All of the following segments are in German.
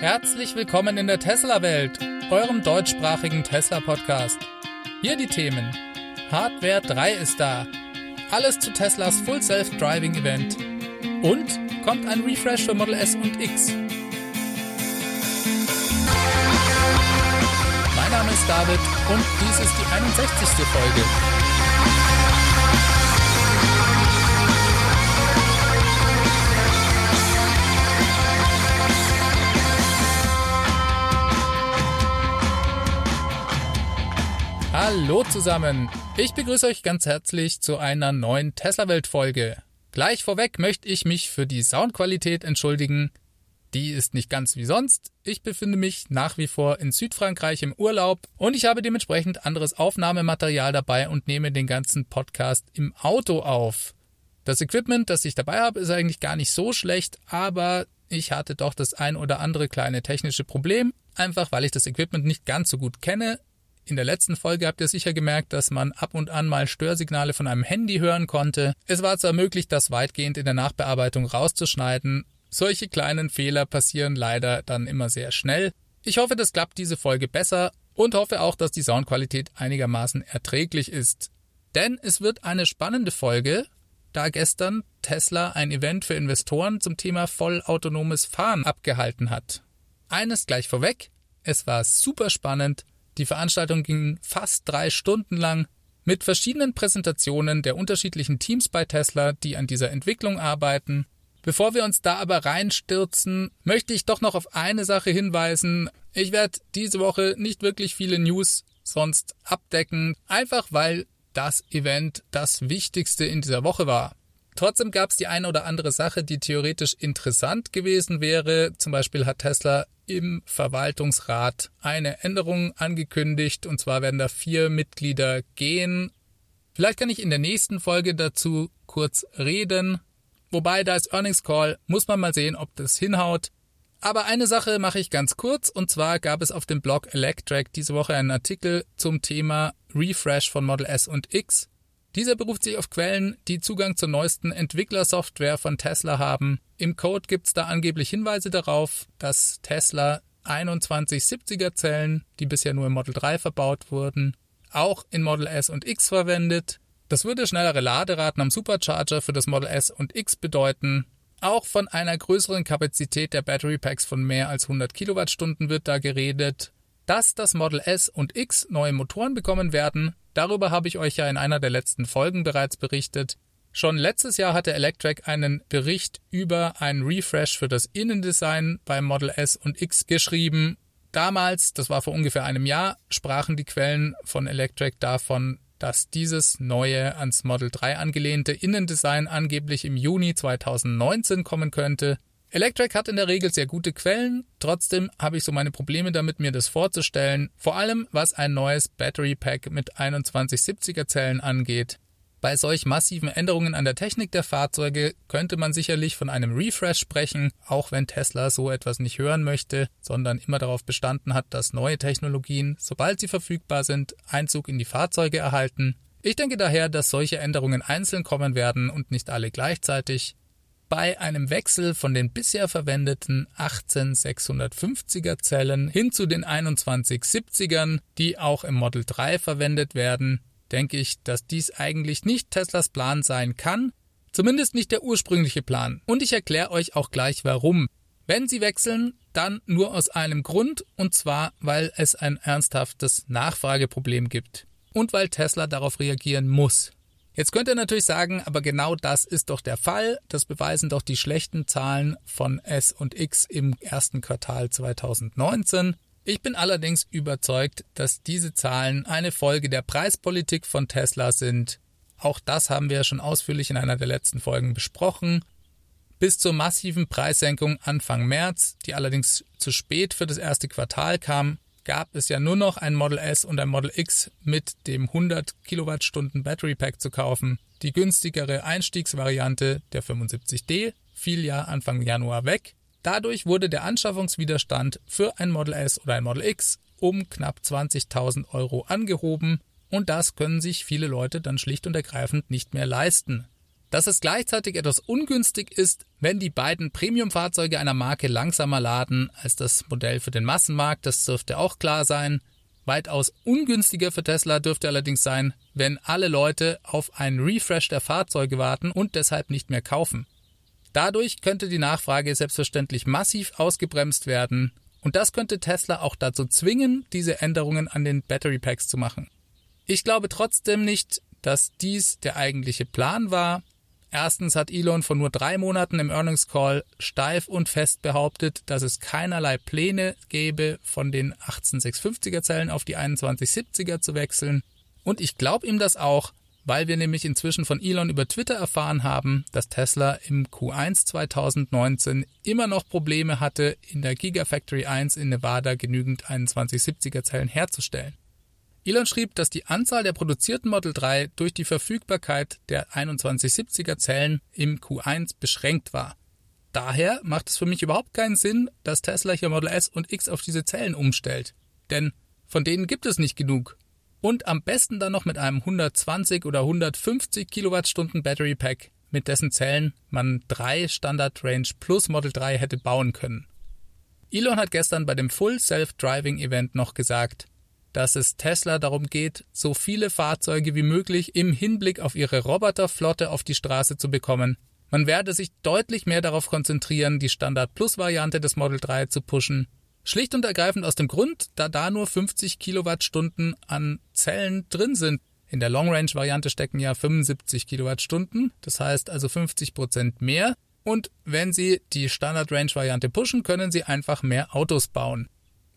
Herzlich willkommen in der Tesla-Welt, eurem deutschsprachigen Tesla-Podcast. Hier die Themen. Hardware 3 ist da. Alles zu Teslas Full Self-Driving Event. Und kommt ein Refresh für Model S und X. Mein Name ist David und dies ist die 61. Folge. Hallo zusammen. Ich begrüße euch ganz herzlich zu einer neuen Tesla-Welt-Folge. Gleich vorweg möchte ich mich für die Soundqualität entschuldigen. Die ist nicht ganz wie sonst. Ich befinde mich nach wie vor in Südfrankreich im Urlaub und ich habe dementsprechend anderes Aufnahmematerial dabei und nehme den ganzen Podcast im Auto auf. Das Equipment, das ich dabei habe, ist eigentlich gar nicht so schlecht, aber ich hatte doch das ein oder andere kleine technische Problem, einfach weil ich das Equipment nicht ganz so gut kenne. In der letzten Folge habt ihr sicher gemerkt, dass man ab und an mal Störsignale von einem Handy hören konnte. Es war zwar möglich, das weitgehend in der Nachbearbeitung rauszuschneiden. Solche kleinen Fehler passieren leider dann immer sehr schnell. Ich hoffe, das klappt diese Folge besser und hoffe auch, dass die Soundqualität einigermaßen erträglich ist. Denn es wird eine spannende Folge, da gestern Tesla ein Event für Investoren zum Thema vollautonomes Fahren abgehalten hat. Eines gleich vorweg, es war super spannend die Veranstaltung ging fast drei Stunden lang mit verschiedenen Präsentationen der unterschiedlichen Teams bei Tesla, die an dieser Entwicklung arbeiten. Bevor wir uns da aber reinstürzen, möchte ich doch noch auf eine Sache hinweisen. Ich werde diese Woche nicht wirklich viele News sonst abdecken, einfach weil das Event das Wichtigste in dieser Woche war. Trotzdem gab es die eine oder andere Sache, die theoretisch interessant gewesen wäre. Zum Beispiel hat Tesla im Verwaltungsrat eine Änderung angekündigt, und zwar werden da vier Mitglieder gehen. Vielleicht kann ich in der nächsten Folge dazu kurz reden. Wobei da ist Earnings Call, muss man mal sehen, ob das hinhaut. Aber eine Sache mache ich ganz kurz, und zwar gab es auf dem Blog Electrac diese Woche einen Artikel zum Thema Refresh von Model S und X. Dieser beruft sich auf Quellen, die Zugang zur neuesten Entwicklersoftware von Tesla haben. Im Code gibt es da angeblich Hinweise darauf, dass Tesla 2170er Zellen, die bisher nur im Model 3 verbaut wurden, auch in Model S und X verwendet. Das würde schnellere Laderaten am Supercharger für das Model S und X bedeuten. Auch von einer größeren Kapazität der Battery Packs von mehr als 100 Kilowattstunden wird da geredet. Dass das Model S und X neue Motoren bekommen werden, Darüber habe ich euch ja in einer der letzten Folgen bereits berichtet. Schon letztes Jahr hatte Electrek einen Bericht über einen Refresh für das Innendesign beim Model S und X geschrieben. Damals, das war vor ungefähr einem Jahr, sprachen die Quellen von Electrek davon, dass dieses neue ans Model 3 angelehnte Innendesign angeblich im Juni 2019 kommen könnte. Electrek hat in der Regel sehr gute Quellen, trotzdem habe ich so meine Probleme damit, mir das vorzustellen, vor allem was ein neues Battery Pack mit 2170er Zellen angeht. Bei solch massiven Änderungen an der Technik der Fahrzeuge könnte man sicherlich von einem Refresh sprechen, auch wenn Tesla so etwas nicht hören möchte, sondern immer darauf bestanden hat, dass neue Technologien, sobald sie verfügbar sind, Einzug in die Fahrzeuge erhalten. Ich denke daher, dass solche Änderungen einzeln kommen werden und nicht alle gleichzeitig. Bei einem Wechsel von den bisher verwendeten 18650er Zellen hin zu den 2170ern, die auch im Model 3 verwendet werden, denke ich, dass dies eigentlich nicht Teslas Plan sein kann, zumindest nicht der ursprüngliche Plan. Und ich erkläre euch auch gleich warum. Wenn Sie wechseln, dann nur aus einem Grund, und zwar, weil es ein ernsthaftes Nachfrageproblem gibt und weil Tesla darauf reagieren muss. Jetzt könnt ihr natürlich sagen, aber genau das ist doch der Fall. Das beweisen doch die schlechten Zahlen von S und X im ersten Quartal 2019. Ich bin allerdings überzeugt, dass diese Zahlen eine Folge der Preispolitik von Tesla sind. Auch das haben wir schon ausführlich in einer der letzten Folgen besprochen. Bis zur massiven Preissenkung Anfang März, die allerdings zu spät für das erste Quartal kam, gab es ja nur noch ein Model S und ein Model X mit dem 100 Kilowattstunden Battery Pack zu kaufen. Die günstigere Einstiegsvariante, der 75D, fiel ja Anfang Januar weg. Dadurch wurde der Anschaffungswiderstand für ein Model S oder ein Model X um knapp 20.000 Euro angehoben und das können sich viele Leute dann schlicht und ergreifend nicht mehr leisten. Dass es gleichzeitig etwas ungünstig ist, wenn die beiden Premium-Fahrzeuge einer Marke langsamer laden als das Modell für den Massenmarkt, das dürfte auch klar sein. Weitaus ungünstiger für Tesla dürfte allerdings sein, wenn alle Leute auf einen Refresh der Fahrzeuge warten und deshalb nicht mehr kaufen. Dadurch könnte die Nachfrage selbstverständlich massiv ausgebremst werden und das könnte Tesla auch dazu zwingen, diese Änderungen an den Battery Packs zu machen. Ich glaube trotzdem nicht, dass dies der eigentliche Plan war. Erstens hat Elon vor nur drei Monaten im Earnings Call steif und fest behauptet, dass es keinerlei Pläne gäbe, von den 18650er Zellen auf die 2170er zu wechseln. Und ich glaube ihm das auch, weil wir nämlich inzwischen von Elon über Twitter erfahren haben, dass Tesla im Q1 2019 immer noch Probleme hatte, in der Gigafactory 1 in Nevada genügend 2170er Zellen herzustellen. Elon schrieb, dass die Anzahl der produzierten Model 3 durch die Verfügbarkeit der 2170er Zellen im Q1 beschränkt war. Daher macht es für mich überhaupt keinen Sinn, dass Tesla hier Model S und X auf diese Zellen umstellt. Denn von denen gibt es nicht genug und am besten dann noch mit einem 120 oder 150 Kilowattstunden Battery Pack, mit dessen Zellen man drei Standard Range Plus Model 3 hätte bauen können. Elon hat gestern bei dem Full Self-Driving Event noch gesagt, dass es Tesla darum geht, so viele Fahrzeuge wie möglich im Hinblick auf ihre Roboterflotte auf die Straße zu bekommen. Man werde sich deutlich mehr darauf konzentrieren, die Standard Plus Variante des Model 3 zu pushen Schlicht und ergreifend aus dem Grund, da da nur 50 Kilowattstunden an Zellen drin sind. In der Long Range Variante stecken ja 75 Kilowattstunden, das heißt also 50 Prozent mehr. Und wenn Sie die Standard Range Variante pushen, können Sie einfach mehr Autos bauen.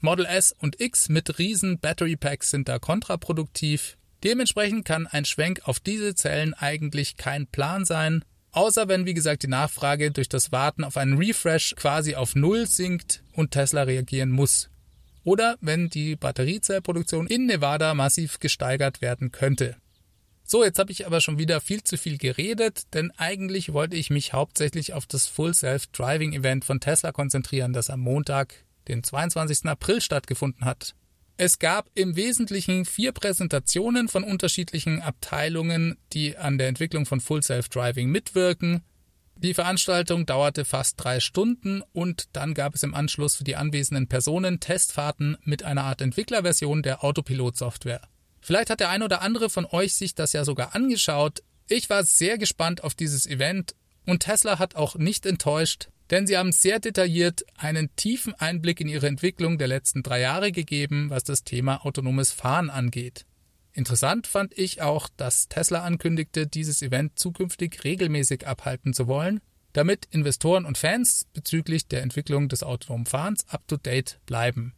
Model S und X mit riesen Battery Packs sind da kontraproduktiv. Dementsprechend kann ein Schwenk auf diese Zellen eigentlich kein Plan sein. Außer wenn, wie gesagt, die Nachfrage durch das Warten auf einen Refresh quasi auf Null sinkt und Tesla reagieren muss. Oder wenn die Batteriezellproduktion in Nevada massiv gesteigert werden könnte. So, jetzt habe ich aber schon wieder viel zu viel geredet, denn eigentlich wollte ich mich hauptsächlich auf das Full Self Driving Event von Tesla konzentrieren, das am Montag, den 22. April stattgefunden hat. Es gab im Wesentlichen vier Präsentationen von unterschiedlichen Abteilungen, die an der Entwicklung von Full Self Driving mitwirken. Die Veranstaltung dauerte fast drei Stunden und dann gab es im Anschluss für die anwesenden Personen Testfahrten mit einer Art Entwicklerversion der Autopilot-Software. Vielleicht hat der ein oder andere von euch sich das ja sogar angeschaut. Ich war sehr gespannt auf dieses Event und Tesla hat auch nicht enttäuscht denn sie haben sehr detailliert einen tiefen Einblick in ihre Entwicklung der letzten drei Jahre gegeben, was das Thema autonomes Fahren angeht. Interessant fand ich auch, dass Tesla ankündigte, dieses Event zukünftig regelmäßig abhalten zu wollen, damit Investoren und Fans bezüglich der Entwicklung des autonomen Fahrens up-to-date bleiben.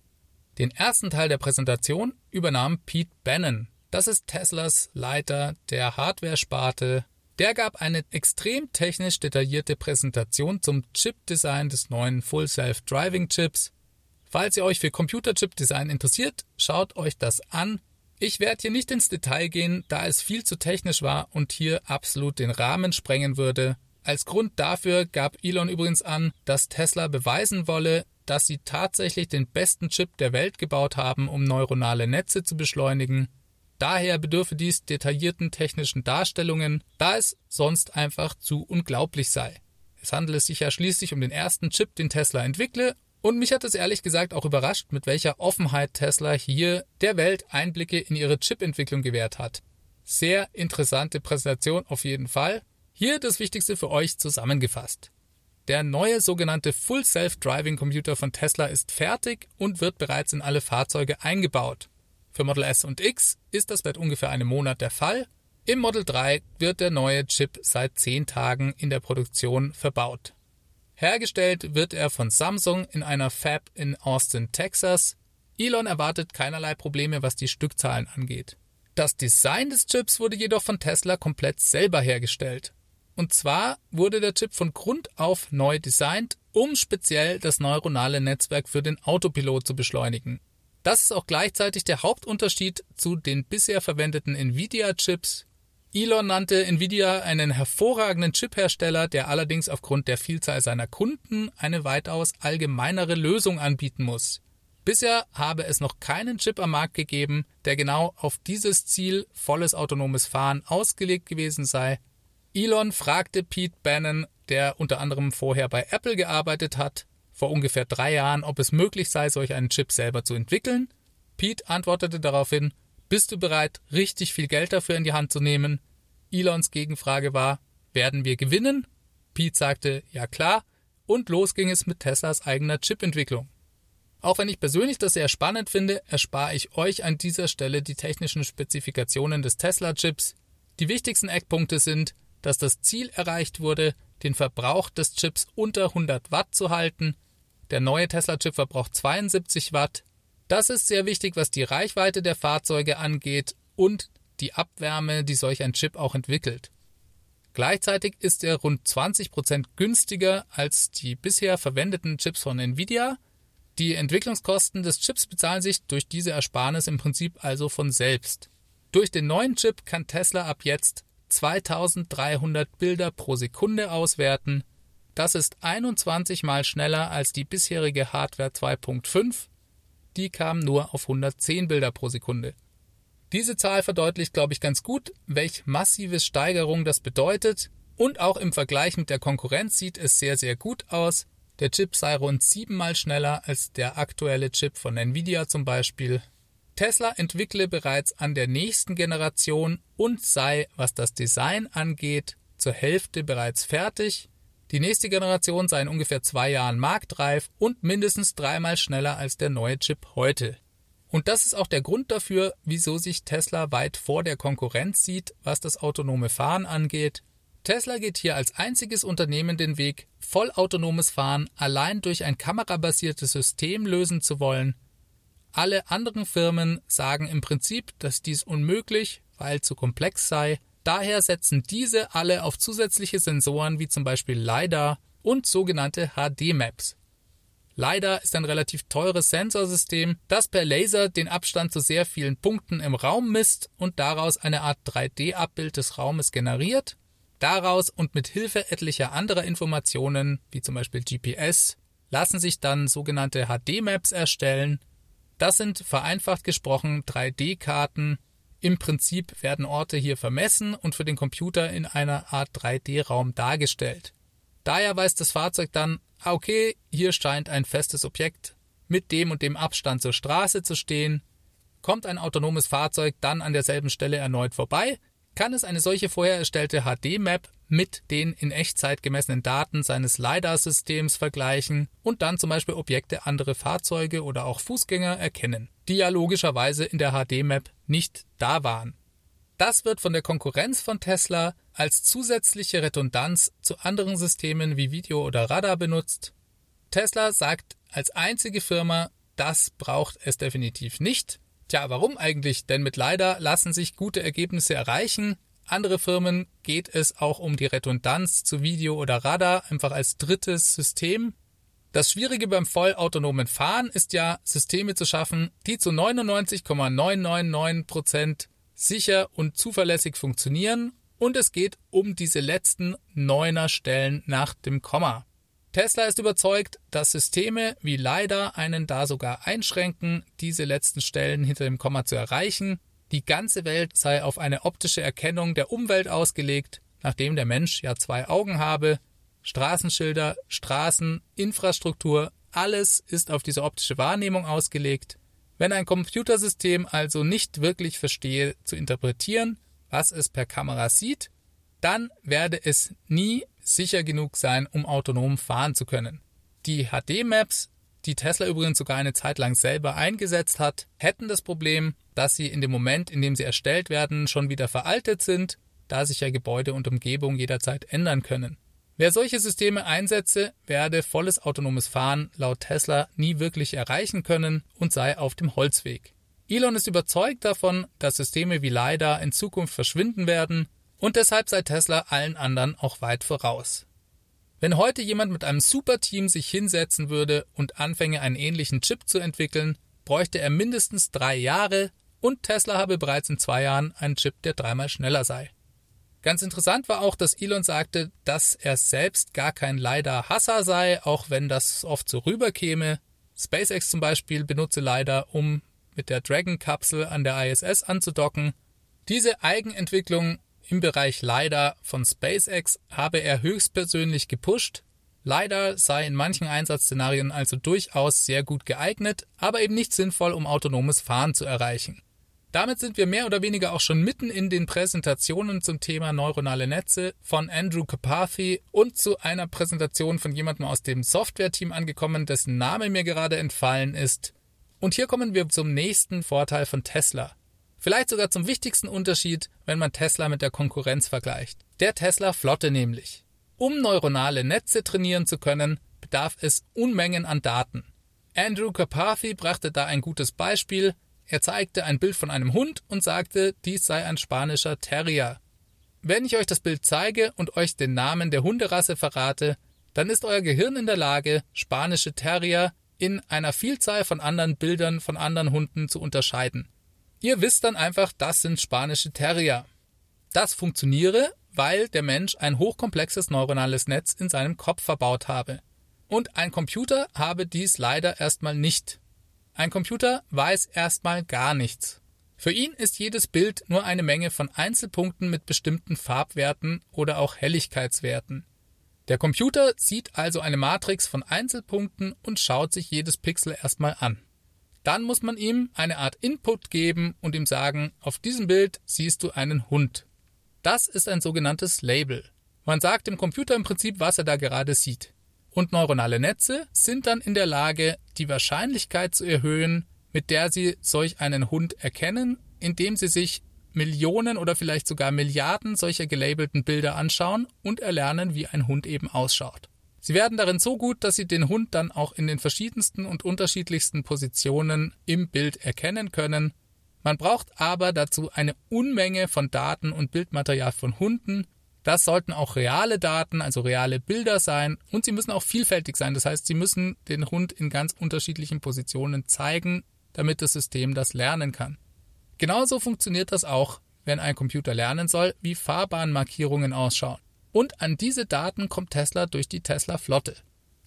Den ersten Teil der Präsentation übernahm Pete Bannon. Das ist Teslas Leiter der Hardware-Sparte der gab eine extrem technisch detaillierte Präsentation zum Chip-Design des neuen Full Self-Driving Chips. Falls ihr euch für Computerchip-Design interessiert, schaut euch das an. Ich werde hier nicht ins Detail gehen, da es viel zu technisch war und hier absolut den Rahmen sprengen würde. Als Grund dafür gab Elon übrigens an, dass Tesla beweisen wolle, dass sie tatsächlich den besten Chip der Welt gebaut haben, um neuronale Netze zu beschleunigen. Daher bedürfe dies detaillierten technischen Darstellungen, da es sonst einfach zu unglaublich sei. Es handele sich ja schließlich um den ersten Chip, den Tesla entwickle, und mich hat es ehrlich gesagt auch überrascht, mit welcher Offenheit Tesla hier der Welt Einblicke in ihre Chipentwicklung gewährt hat. Sehr interessante Präsentation auf jeden Fall. Hier das Wichtigste für euch zusammengefasst. Der neue sogenannte Full Self-Driving Computer von Tesla ist fertig und wird bereits in alle Fahrzeuge eingebaut. Für Model S und X ist das seit ungefähr einem Monat der Fall. Im Model 3 wird der neue Chip seit zehn Tagen in der Produktion verbaut. Hergestellt wird er von Samsung in einer Fab in Austin, Texas. Elon erwartet keinerlei Probleme, was die Stückzahlen angeht. Das Design des Chips wurde jedoch von Tesla komplett selber hergestellt. Und zwar wurde der Chip von Grund auf neu designt, um speziell das neuronale Netzwerk für den Autopilot zu beschleunigen. Das ist auch gleichzeitig der Hauptunterschied zu den bisher verwendeten Nvidia-Chips. Elon nannte Nvidia einen hervorragenden Chiphersteller, der allerdings aufgrund der Vielzahl seiner Kunden eine weitaus allgemeinere Lösung anbieten muss. Bisher habe es noch keinen Chip am Markt gegeben, der genau auf dieses Ziel volles autonomes Fahren ausgelegt gewesen sei. Elon fragte Pete Bannon, der unter anderem vorher bei Apple gearbeitet hat, vor ungefähr drei Jahren, ob es möglich sei, solch einen Chip selber zu entwickeln. Pete antwortete daraufhin, bist du bereit, richtig viel Geld dafür in die Hand zu nehmen? Elons Gegenfrage war, werden wir gewinnen? Pete sagte, ja klar, und los ging es mit Teslas eigener Chipentwicklung. Auch wenn ich persönlich das sehr spannend finde, erspare ich euch an dieser Stelle die technischen Spezifikationen des Tesla-Chips. Die wichtigsten Eckpunkte sind, dass das Ziel erreicht wurde, den Verbrauch des Chips unter 100 Watt zu halten. Der neue Tesla-Chip verbraucht 72 Watt. Das ist sehr wichtig, was die Reichweite der Fahrzeuge angeht und die Abwärme, die solch ein Chip auch entwickelt. Gleichzeitig ist er rund 20 Prozent günstiger als die bisher verwendeten Chips von Nvidia. Die Entwicklungskosten des Chips bezahlen sich durch diese Ersparnis im Prinzip also von selbst. Durch den neuen Chip kann Tesla ab jetzt 2300 Bilder pro Sekunde auswerten. Das ist 21 mal schneller als die bisherige Hardware 2.5. Die kam nur auf 110 Bilder pro Sekunde. Diese Zahl verdeutlicht, glaube ich, ganz gut, welch massive Steigerung das bedeutet. Und auch im Vergleich mit der Konkurrenz sieht es sehr, sehr gut aus. Der Chip sei rund siebenmal schneller als der aktuelle Chip von Nvidia zum Beispiel. Tesla entwickle bereits an der nächsten Generation und sei, was das Design angeht, zur Hälfte bereits fertig. Die nächste Generation sei in ungefähr zwei Jahren marktreif und mindestens dreimal schneller als der neue Chip heute. Und das ist auch der Grund dafür, wieso sich Tesla weit vor der Konkurrenz sieht, was das autonome Fahren angeht. Tesla geht hier als einziges Unternehmen den Weg, vollautonomes Fahren allein durch ein kamerabasiertes System lösen zu wollen. Alle anderen Firmen sagen im Prinzip, dass dies unmöglich, weil zu komplex sei. Daher setzen diese alle auf zusätzliche Sensoren wie zum Beispiel LiDAR und sogenannte HD-Maps. LiDAR ist ein relativ teures Sensorsystem, das per Laser den Abstand zu sehr vielen Punkten im Raum misst und daraus eine Art 3D-Abbild des Raumes generiert. Daraus und mit Hilfe etlicher anderer Informationen, wie zum Beispiel GPS, lassen sich dann sogenannte HD-Maps erstellen. Das sind vereinfacht gesprochen 3D-Karten. Im Prinzip werden Orte hier vermessen und für den Computer in einer Art 3D-Raum dargestellt. Daher weiß das Fahrzeug dann, ah, okay, hier scheint ein festes Objekt mit dem und dem Abstand zur Straße zu stehen. Kommt ein autonomes Fahrzeug dann an derselben Stelle erneut vorbei, kann es eine solche vorher erstellte HD-Map mit den in Echtzeit gemessenen Daten seines LiDAR-Systems vergleichen und dann zum Beispiel Objekte anderer Fahrzeuge oder auch Fußgänger erkennen, die ja logischerweise in der HD-Map nicht da waren. Das wird von der Konkurrenz von Tesla als zusätzliche Redundanz zu anderen Systemen wie Video oder Radar benutzt. Tesla sagt als einzige Firma, das braucht es definitiv nicht. Tja, warum eigentlich? Denn mit LiDAR lassen sich gute Ergebnisse erreichen. Andere Firmen geht es auch um die Redundanz zu Video oder Radar, einfach als drittes System. Das Schwierige beim vollautonomen Fahren ist ja, Systeme zu schaffen, die zu 99,999 Prozent sicher und zuverlässig funktionieren und es geht um diese letzten neuner Stellen nach dem Komma. Tesla ist überzeugt, dass Systeme wie LiDAR einen da sogar einschränken, diese letzten Stellen hinter dem Komma zu erreichen. Die ganze Welt sei auf eine optische Erkennung der Umwelt ausgelegt, nachdem der Mensch ja zwei Augen habe. Straßenschilder, Straßen, Infrastruktur, alles ist auf diese optische Wahrnehmung ausgelegt. Wenn ein Computersystem also nicht wirklich verstehe zu interpretieren, was es per Kamera sieht, dann werde es nie sicher genug sein, um autonom fahren zu können. Die HD-Maps, die Tesla übrigens sogar eine Zeit lang selber eingesetzt hat, hätten das Problem, dass sie in dem Moment, in dem sie erstellt werden, schon wieder veraltet sind, da sich ja Gebäude und Umgebung jederzeit ändern können. Wer solche Systeme einsetze, werde volles autonomes Fahren laut Tesla nie wirklich erreichen können und sei auf dem Holzweg. Elon ist überzeugt davon, dass Systeme wie LiDAR in Zukunft verschwinden werden und deshalb sei Tesla allen anderen auch weit voraus. Wenn heute jemand mit einem Superteam sich hinsetzen würde und anfänge, einen ähnlichen Chip zu entwickeln, bräuchte er mindestens drei Jahre und Tesla habe bereits in zwei Jahren einen Chip, der dreimal schneller sei. Ganz interessant war auch, dass Elon sagte, dass er selbst gar kein LiDAR-Hasser sei, auch wenn das oft so rüberkäme. SpaceX zum Beispiel benutze LiDAR, um mit der Dragon-Kapsel an der ISS anzudocken. Diese Eigenentwicklung im Bereich LiDAR von SpaceX habe er höchstpersönlich gepusht. LiDAR sei in manchen Einsatzszenarien also durchaus sehr gut geeignet, aber eben nicht sinnvoll, um autonomes Fahren zu erreichen. Damit sind wir mehr oder weniger auch schon mitten in den Präsentationen zum Thema neuronale Netze von Andrew Carpathy und zu einer Präsentation von jemandem aus dem Software-Team angekommen, dessen Name mir gerade entfallen ist. Und hier kommen wir zum nächsten Vorteil von Tesla. Vielleicht sogar zum wichtigsten Unterschied, wenn man Tesla mit der Konkurrenz vergleicht. Der Tesla Flotte nämlich. Um neuronale Netze trainieren zu können, bedarf es Unmengen an Daten. Andrew Carpathy brachte da ein gutes Beispiel, er zeigte ein Bild von einem Hund und sagte, dies sei ein spanischer Terrier. Wenn ich euch das Bild zeige und euch den Namen der Hunderasse verrate, dann ist euer Gehirn in der Lage, spanische Terrier in einer Vielzahl von anderen Bildern von anderen Hunden zu unterscheiden. Ihr wisst dann einfach, das sind spanische Terrier. Das funktioniere, weil der Mensch ein hochkomplexes neuronales Netz in seinem Kopf verbaut habe. Und ein Computer habe dies leider erstmal nicht. Ein Computer weiß erstmal gar nichts. Für ihn ist jedes Bild nur eine Menge von Einzelpunkten mit bestimmten Farbwerten oder auch Helligkeitswerten. Der Computer sieht also eine Matrix von Einzelpunkten und schaut sich jedes Pixel erstmal an. Dann muss man ihm eine Art Input geben und ihm sagen, auf diesem Bild siehst du einen Hund. Das ist ein sogenanntes Label. Man sagt dem Computer im Prinzip, was er da gerade sieht. Und neuronale Netze sind dann in der Lage, die Wahrscheinlichkeit zu erhöhen, mit der sie solch einen Hund erkennen, indem sie sich Millionen oder vielleicht sogar Milliarden solcher gelabelten Bilder anschauen und erlernen, wie ein Hund eben ausschaut. Sie werden darin so gut, dass sie den Hund dann auch in den verschiedensten und unterschiedlichsten Positionen im Bild erkennen können. Man braucht aber dazu eine Unmenge von Daten und Bildmaterial von Hunden, das sollten auch reale Daten, also reale Bilder sein und sie müssen auch vielfältig sein. Das heißt, sie müssen den Hund in ganz unterschiedlichen Positionen zeigen, damit das System das lernen kann. Genauso funktioniert das auch, wenn ein Computer lernen soll, wie Fahrbahnmarkierungen ausschauen. Und an diese Daten kommt Tesla durch die Tesla-Flotte.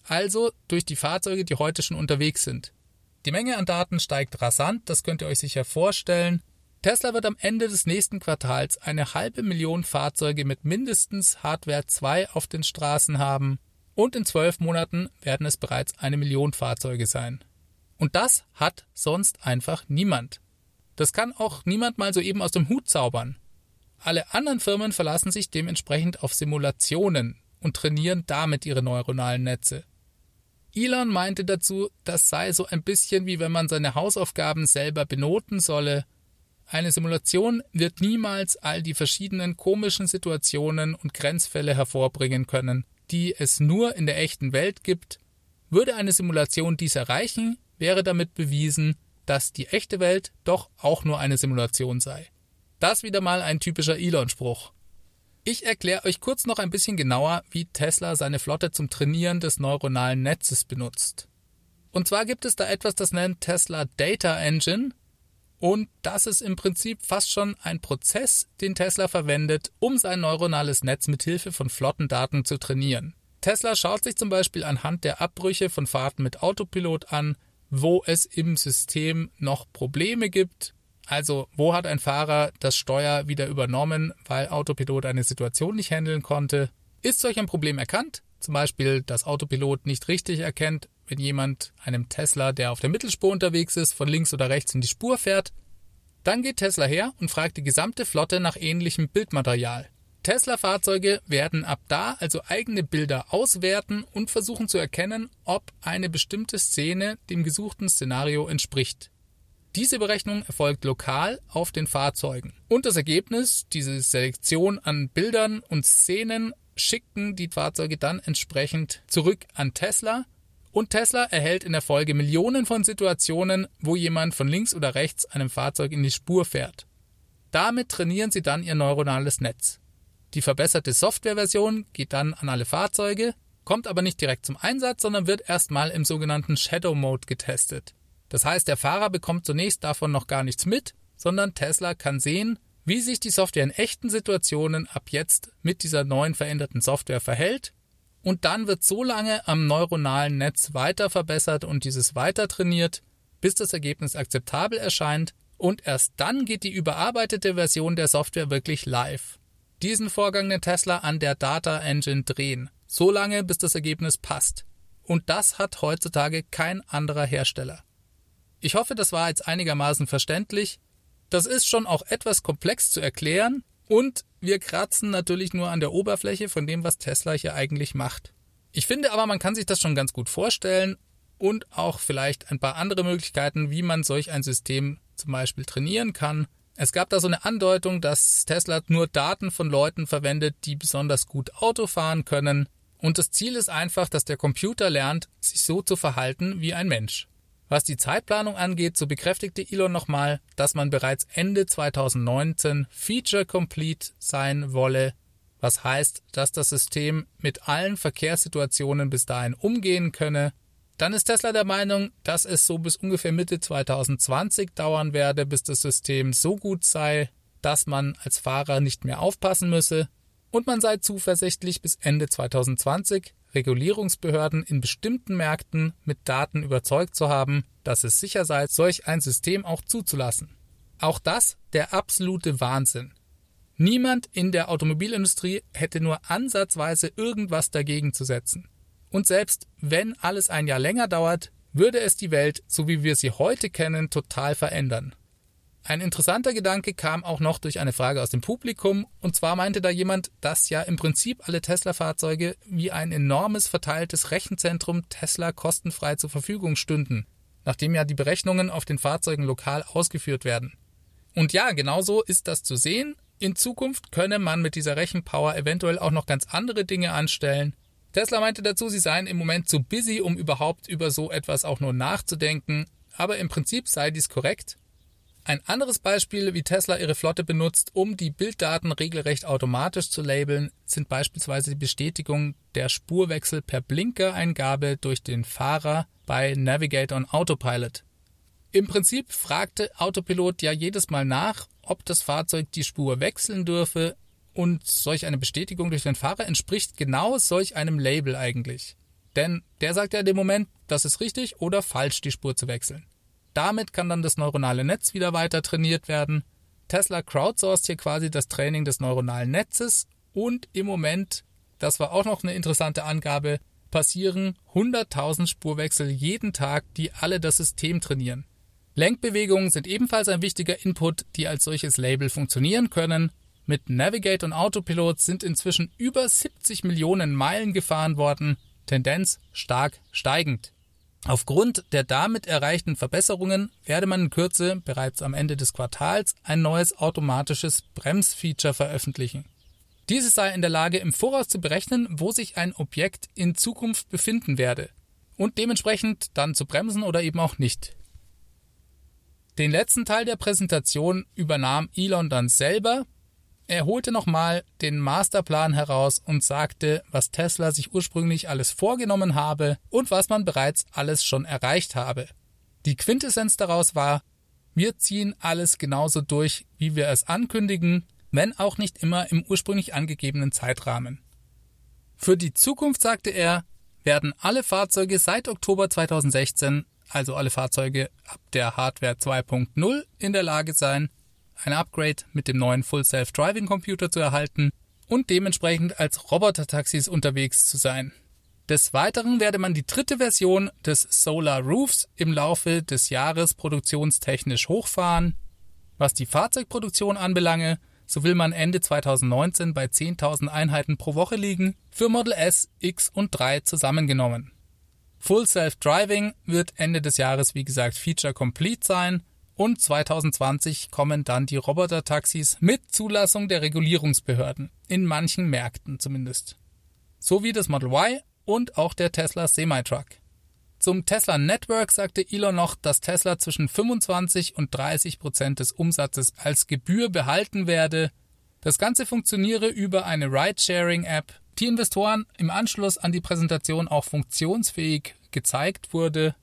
Also durch die Fahrzeuge, die heute schon unterwegs sind. Die Menge an Daten steigt rasant, das könnt ihr euch sicher vorstellen. Tesla wird am Ende des nächsten Quartals eine halbe Million Fahrzeuge mit mindestens Hardware 2 auf den Straßen haben und in zwölf Monaten werden es bereits eine Million Fahrzeuge sein. Und das hat sonst einfach niemand. Das kann auch niemand mal so eben aus dem Hut zaubern. Alle anderen Firmen verlassen sich dementsprechend auf Simulationen und trainieren damit ihre neuronalen Netze. Elon meinte dazu, das sei so ein bisschen wie wenn man seine Hausaufgaben selber benoten solle eine Simulation wird niemals all die verschiedenen komischen Situationen und Grenzfälle hervorbringen können, die es nur in der echten Welt gibt. Würde eine Simulation dies erreichen, wäre damit bewiesen, dass die echte Welt doch auch nur eine Simulation sei. Das wieder mal ein typischer Elon-Spruch. Ich erkläre euch kurz noch ein bisschen genauer, wie Tesla seine Flotte zum Trainieren des neuronalen Netzes benutzt. Und zwar gibt es da etwas, das nennt Tesla Data Engine, und das ist im Prinzip fast schon ein Prozess, den Tesla verwendet, um sein neuronales Netz mit Hilfe von Flottendaten zu trainieren. Tesla schaut sich zum Beispiel anhand der Abbrüche von Fahrten mit Autopilot an, wo es im System noch Probleme gibt. Also, wo hat ein Fahrer das Steuer wieder übernommen, weil Autopilot eine Situation nicht handeln konnte? Ist solch ein Problem erkannt? Zum Beispiel, dass Autopilot nicht richtig erkennt, wenn jemand einem Tesla, der auf der Mittelspur unterwegs ist, von links oder rechts in die Spur fährt. Dann geht Tesla her und fragt die gesamte Flotte nach ähnlichem Bildmaterial. Tesla-Fahrzeuge werden ab da also eigene Bilder auswerten und versuchen zu erkennen, ob eine bestimmte Szene dem gesuchten Szenario entspricht. Diese Berechnung erfolgt lokal auf den Fahrzeugen. Und das Ergebnis, diese Selektion an Bildern und Szenen, schicken die Fahrzeuge dann entsprechend zurück an Tesla und Tesla erhält in der Folge Millionen von Situationen, wo jemand von links oder rechts einem Fahrzeug in die Spur fährt. Damit trainieren sie dann ihr neuronales Netz. Die verbesserte Softwareversion geht dann an alle Fahrzeuge, kommt aber nicht direkt zum Einsatz, sondern wird erstmal im sogenannten Shadow Mode getestet. Das heißt, der Fahrer bekommt zunächst davon noch gar nichts mit, sondern Tesla kann sehen, wie sich die Software in echten Situationen ab jetzt mit dieser neuen veränderten Software verhält. Und dann wird so lange am neuronalen Netz weiter verbessert und dieses weiter trainiert, bis das Ergebnis akzeptabel erscheint und erst dann geht die überarbeitete Version der Software wirklich live. diesen Vorgang der Tesla an der Data Engine drehen, so lange bis das Ergebnis passt. Und das hat heutzutage kein anderer Hersteller. Ich hoffe, das war jetzt einigermaßen verständlich. Das ist schon auch etwas komplex zu erklären und wir kratzen natürlich nur an der Oberfläche von dem, was Tesla hier eigentlich macht. Ich finde aber, man kann sich das schon ganz gut vorstellen und auch vielleicht ein paar andere Möglichkeiten, wie man solch ein System zum Beispiel trainieren kann. Es gab da so eine Andeutung, dass Tesla nur Daten von Leuten verwendet, die besonders gut Auto fahren können. Und das Ziel ist einfach, dass der Computer lernt, sich so zu verhalten wie ein Mensch. Was die Zeitplanung angeht, so bekräftigte Elon nochmal, dass man bereits Ende 2019 Feature Complete sein wolle, was heißt, dass das System mit allen Verkehrssituationen bis dahin umgehen könne. Dann ist Tesla der Meinung, dass es so bis ungefähr Mitte 2020 dauern werde, bis das System so gut sei, dass man als Fahrer nicht mehr aufpassen müsse, und man sei zuversichtlich bis Ende 2020 Regulierungsbehörden in bestimmten Märkten mit Daten überzeugt zu haben, dass es sicher sei, solch ein System auch zuzulassen. Auch das der absolute Wahnsinn. Niemand in der Automobilindustrie hätte nur ansatzweise irgendwas dagegen zu setzen. Und selbst wenn alles ein Jahr länger dauert, würde es die Welt, so wie wir sie heute kennen, total verändern. Ein interessanter Gedanke kam auch noch durch eine Frage aus dem Publikum, und zwar meinte da jemand, dass ja im Prinzip alle Tesla-Fahrzeuge wie ein enormes verteiltes Rechenzentrum Tesla kostenfrei zur Verfügung stünden, nachdem ja die Berechnungen auf den Fahrzeugen lokal ausgeführt werden. Und ja, genauso ist das zu sehen. In Zukunft könne man mit dieser Rechenpower eventuell auch noch ganz andere Dinge anstellen. Tesla meinte dazu, sie seien im Moment zu busy, um überhaupt über so etwas auch nur nachzudenken, aber im Prinzip sei dies korrekt ein anderes Beispiel, wie Tesla ihre Flotte benutzt, um die Bilddaten regelrecht automatisch zu labeln, sind beispielsweise die Bestätigung der Spurwechsel per Blinkereingabe durch den Fahrer bei Navigator on Autopilot. Im Prinzip fragte Autopilot ja jedes Mal nach, ob das Fahrzeug die Spur wechseln dürfe, und solch eine Bestätigung durch den Fahrer entspricht genau solch einem Label eigentlich. Denn der sagt ja in dem Moment, das ist richtig oder falsch, die Spur zu wechseln. Damit kann dann das neuronale Netz wieder weiter trainiert werden. Tesla crowdsourced hier quasi das Training des neuronalen Netzes und im Moment, das war auch noch eine interessante Angabe, passieren 100.000 Spurwechsel jeden Tag, die alle das System trainieren. Lenkbewegungen sind ebenfalls ein wichtiger Input, die als solches Label funktionieren können. Mit Navigate und Autopilot sind inzwischen über 70 Millionen Meilen gefahren worden, Tendenz stark steigend. Aufgrund der damit erreichten Verbesserungen werde man in Kürze, bereits am Ende des Quartals, ein neues automatisches Bremsfeature veröffentlichen. Dieses sei in der Lage, im Voraus zu berechnen, wo sich ein Objekt in Zukunft befinden werde und dementsprechend dann zu bremsen oder eben auch nicht. Den letzten Teil der Präsentation übernahm Elon dann selber, er holte nochmal den Masterplan heraus und sagte, was Tesla sich ursprünglich alles vorgenommen habe und was man bereits alles schon erreicht habe. Die Quintessenz daraus war, wir ziehen alles genauso durch, wie wir es ankündigen, wenn auch nicht immer im ursprünglich angegebenen Zeitrahmen. Für die Zukunft, sagte er, werden alle Fahrzeuge seit Oktober 2016, also alle Fahrzeuge ab der Hardware 2.0, in der Lage sein, ein Upgrade mit dem neuen Full Self-Driving Computer zu erhalten und dementsprechend als Roboter-Taxis unterwegs zu sein. Des Weiteren werde man die dritte Version des Solar Roofs im Laufe des Jahres produktionstechnisch hochfahren. Was die Fahrzeugproduktion anbelange, so will man Ende 2019 bei 10.000 Einheiten pro Woche liegen, für Model S, X und 3 zusammengenommen. Full Self-Driving wird Ende des Jahres wie gesagt Feature Complete sein und 2020 kommen dann die Roboter-Taxis mit Zulassung der Regulierungsbehörden, in manchen Märkten zumindest. Sowie das Model Y und auch der Tesla Semi-Truck. Zum Tesla Network sagte Elon noch, dass Tesla zwischen 25 und 30 Prozent des Umsatzes als Gebühr behalten werde. Das Ganze funktioniere über eine Ride-Sharing-App, die Investoren im Anschluss an die Präsentation auch funktionsfähig gezeigt wurde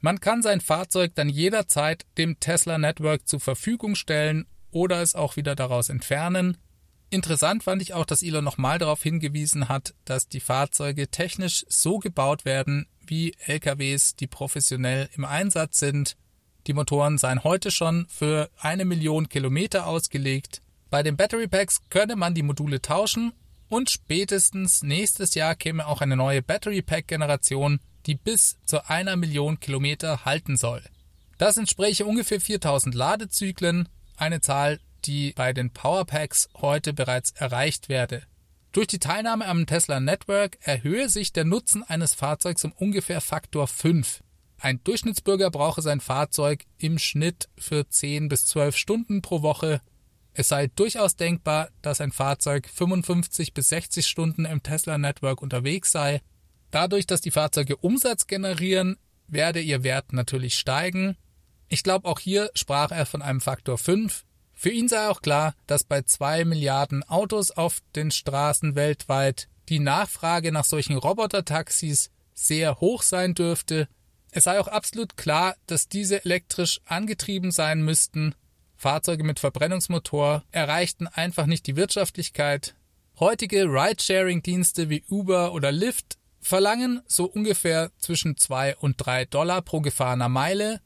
man kann sein Fahrzeug dann jederzeit dem Tesla Network zur Verfügung stellen oder es auch wieder daraus entfernen. Interessant fand ich auch, dass Elon nochmal darauf hingewiesen hat, dass die Fahrzeuge technisch so gebaut werden wie LKWs, die professionell im Einsatz sind. Die Motoren seien heute schon für eine Million Kilometer ausgelegt Bei den Battery Packs könne man die Module tauschen und spätestens nächstes Jahr käme auch eine neue Battery Pack Generation, die bis zu einer Million Kilometer halten soll. Das entspräche ungefähr 4000 Ladezyklen, eine Zahl, die bei den Powerpacks heute bereits erreicht werde. Durch die Teilnahme am Tesla Network erhöhe sich der Nutzen eines Fahrzeugs um ungefähr Faktor 5. Ein Durchschnittsbürger brauche sein Fahrzeug im Schnitt für 10 bis 12 Stunden pro Woche. Es sei durchaus denkbar, dass ein Fahrzeug 55 bis 60 Stunden im Tesla Network unterwegs sei. Dadurch, dass die Fahrzeuge Umsatz generieren, werde ihr Wert natürlich steigen. Ich glaube, auch hier sprach er von einem Faktor 5. Für ihn sei auch klar, dass bei zwei Milliarden Autos auf den Straßen weltweit die Nachfrage nach solchen Robotertaxis sehr hoch sein dürfte. Es sei auch absolut klar, dass diese elektrisch angetrieben sein müssten. Fahrzeuge mit Verbrennungsmotor erreichten einfach nicht die Wirtschaftlichkeit. Heutige Ridesharing-Dienste wie Uber oder Lyft verlangen so ungefähr zwischen zwei und drei Dollar pro gefahrener Meile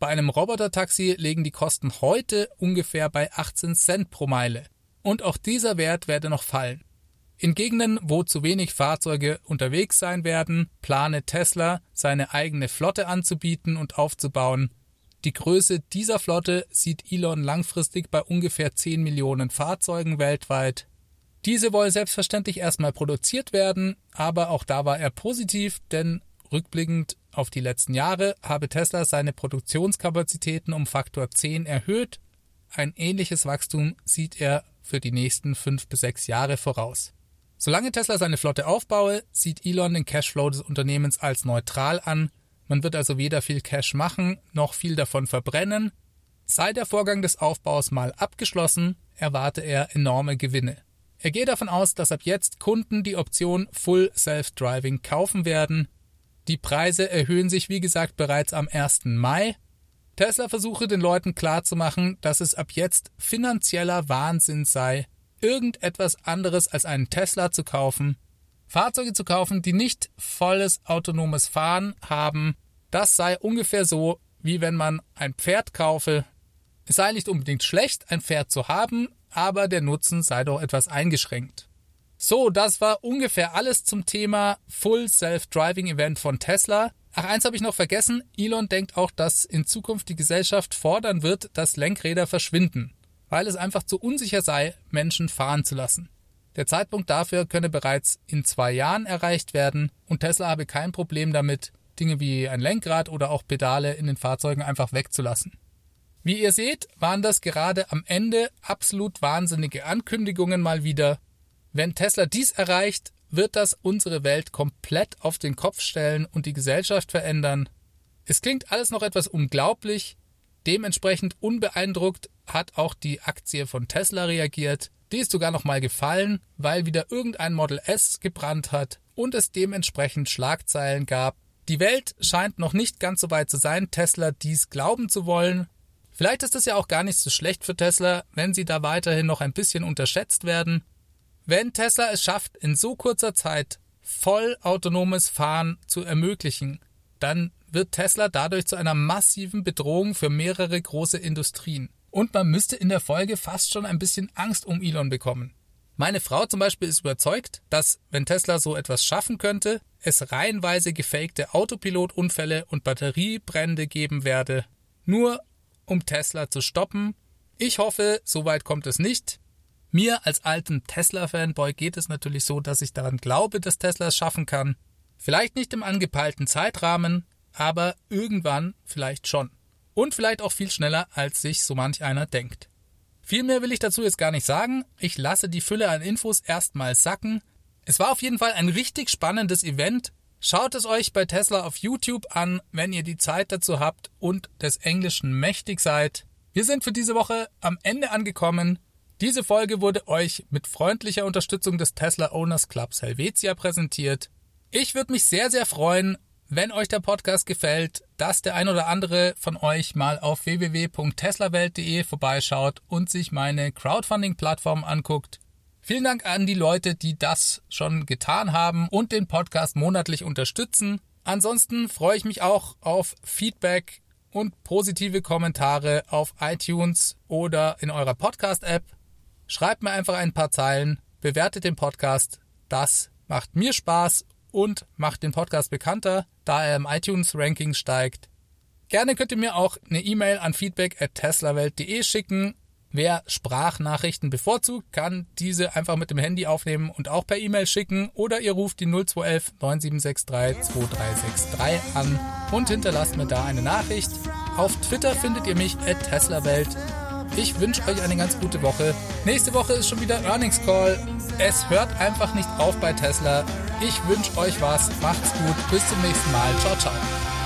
bei einem Robotertaxi liegen die Kosten heute ungefähr bei 18 Cent pro Meile. Und auch dieser Wert werde noch fallen. In Gegenden, wo zu wenig Fahrzeuge unterwegs sein werden, plane Tesla, seine eigene Flotte anzubieten und aufzubauen. Die Größe dieser Flotte sieht Elon langfristig bei ungefähr 10 Millionen Fahrzeugen weltweit. Diese wollen selbstverständlich erstmal produziert werden, aber auch da war er positiv, denn rückblickend auf die letzten Jahre habe Tesla seine Produktionskapazitäten um Faktor 10 erhöht. Ein ähnliches Wachstum sieht er für die nächsten fünf bis sechs Jahre voraus. Solange Tesla seine Flotte aufbaue, sieht Elon den Cashflow des Unternehmens als neutral an. Man wird also weder viel Cash machen, noch viel davon verbrennen. Sei der Vorgang des Aufbaus mal abgeschlossen, erwarte er enorme Gewinne. Er geht davon aus, dass ab jetzt Kunden die Option Full Self-Driving kaufen werden, die Preise erhöhen sich, wie gesagt, bereits am 1. Mai. Tesla versuche den Leuten klarzumachen, dass es ab jetzt finanzieller Wahnsinn sei, irgendetwas anderes als einen Tesla zu kaufen, Fahrzeuge zu kaufen, die nicht volles autonomes Fahren haben. Das sei ungefähr so, wie wenn man ein Pferd kaufe. Es sei nicht unbedingt schlecht, ein Pferd zu haben, aber der Nutzen sei doch etwas eingeschränkt. So, das war ungefähr alles zum Thema Full Self-Driving Event von Tesla. Ach, eins habe ich noch vergessen. Elon denkt auch, dass in Zukunft die Gesellschaft fordern wird, dass Lenkräder verschwinden, weil es einfach zu unsicher sei, Menschen fahren zu lassen. Der Zeitpunkt dafür könne bereits in zwei Jahren erreicht werden und Tesla habe kein Problem damit, Dinge wie ein Lenkrad oder auch Pedale in den Fahrzeugen einfach wegzulassen. Wie ihr seht, waren das gerade am Ende absolut wahnsinnige Ankündigungen mal wieder wenn Tesla dies erreicht, wird das unsere Welt komplett auf den Kopf stellen und die Gesellschaft verändern. Es klingt alles noch etwas unglaublich, dementsprechend unbeeindruckt hat auch die Aktie von Tesla reagiert. Die ist sogar noch mal gefallen, weil wieder irgendein Model S gebrannt hat und es dementsprechend Schlagzeilen gab. Die Welt scheint noch nicht ganz so weit zu sein, Tesla dies glauben zu wollen. Vielleicht ist es ja auch gar nicht so schlecht für Tesla, wenn sie da weiterhin noch ein bisschen unterschätzt werden. Wenn Tesla es schafft, in so kurzer Zeit voll autonomes Fahren zu ermöglichen, dann wird Tesla dadurch zu einer massiven Bedrohung für mehrere große Industrien. Und man müsste in der Folge fast schon ein bisschen Angst um Elon bekommen. Meine Frau zum Beispiel ist überzeugt, dass, wenn Tesla so etwas schaffen könnte, es reihenweise gefakte Autopilotunfälle und Batteriebrände geben werde, nur um Tesla zu stoppen. Ich hoffe, so weit kommt es nicht. Mir als alten Tesla-Fanboy geht es natürlich so, dass ich daran glaube, dass Tesla es schaffen kann. Vielleicht nicht im angepeilten Zeitrahmen, aber irgendwann vielleicht schon. Und vielleicht auch viel schneller, als sich so manch einer denkt. Viel mehr will ich dazu jetzt gar nicht sagen. Ich lasse die Fülle an Infos erstmal sacken. Es war auf jeden Fall ein richtig spannendes Event. Schaut es euch bei Tesla auf YouTube an, wenn ihr die Zeit dazu habt und des Englischen mächtig seid. Wir sind für diese Woche am Ende angekommen. Diese Folge wurde euch mit freundlicher Unterstützung des Tesla Owners Clubs Helvetia präsentiert. Ich würde mich sehr, sehr freuen, wenn euch der Podcast gefällt, dass der ein oder andere von euch mal auf www.teslawelt.de vorbeischaut und sich meine Crowdfunding-Plattform anguckt. Vielen Dank an die Leute, die das schon getan haben und den Podcast monatlich unterstützen. Ansonsten freue ich mich auch auf Feedback und positive Kommentare auf iTunes oder in eurer Podcast-App. Schreibt mir einfach ein paar Zeilen, bewertet den Podcast. Das macht mir Spaß und macht den Podcast bekannter, da er im iTunes-Ranking steigt. Gerne könnt ihr mir auch eine E-Mail an feedback at teslawelt.de schicken. Wer Sprachnachrichten bevorzugt, kann diese einfach mit dem Handy aufnehmen und auch per E-Mail schicken oder ihr ruft die 0211 9763 2363 an und hinterlasst mir da eine Nachricht. Auf Twitter findet ihr mich at teslawelt. Ich wünsche euch eine ganz gute Woche. Nächste Woche ist schon wieder Earnings Call. Es hört einfach nicht auf bei Tesla. Ich wünsche euch was. Macht's gut. Bis zum nächsten Mal. Ciao, ciao.